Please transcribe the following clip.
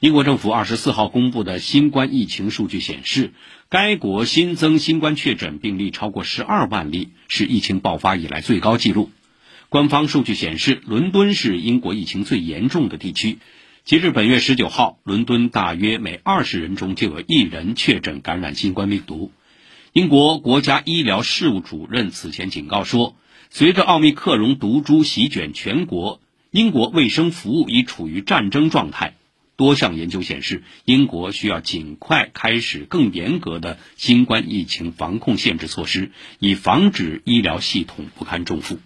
英国政府二十四号公布的新冠疫情数据显示，该国新增新冠确诊病例超过十二万例，是疫情爆发以来最高纪录。官方数据显示，伦敦是英国疫情最严重的地区。截至本月十九号，伦敦大约每二十人中就有一人确诊感染新冠病毒。英国国家医疗事务主任此前警告说，随着奥密克戎毒株席卷全国，英国卫生服务已处于战争状态。多项研究显示，英国需要尽快开始更严格的新冠疫情防控限制措施，以防止医疗系统不堪重负。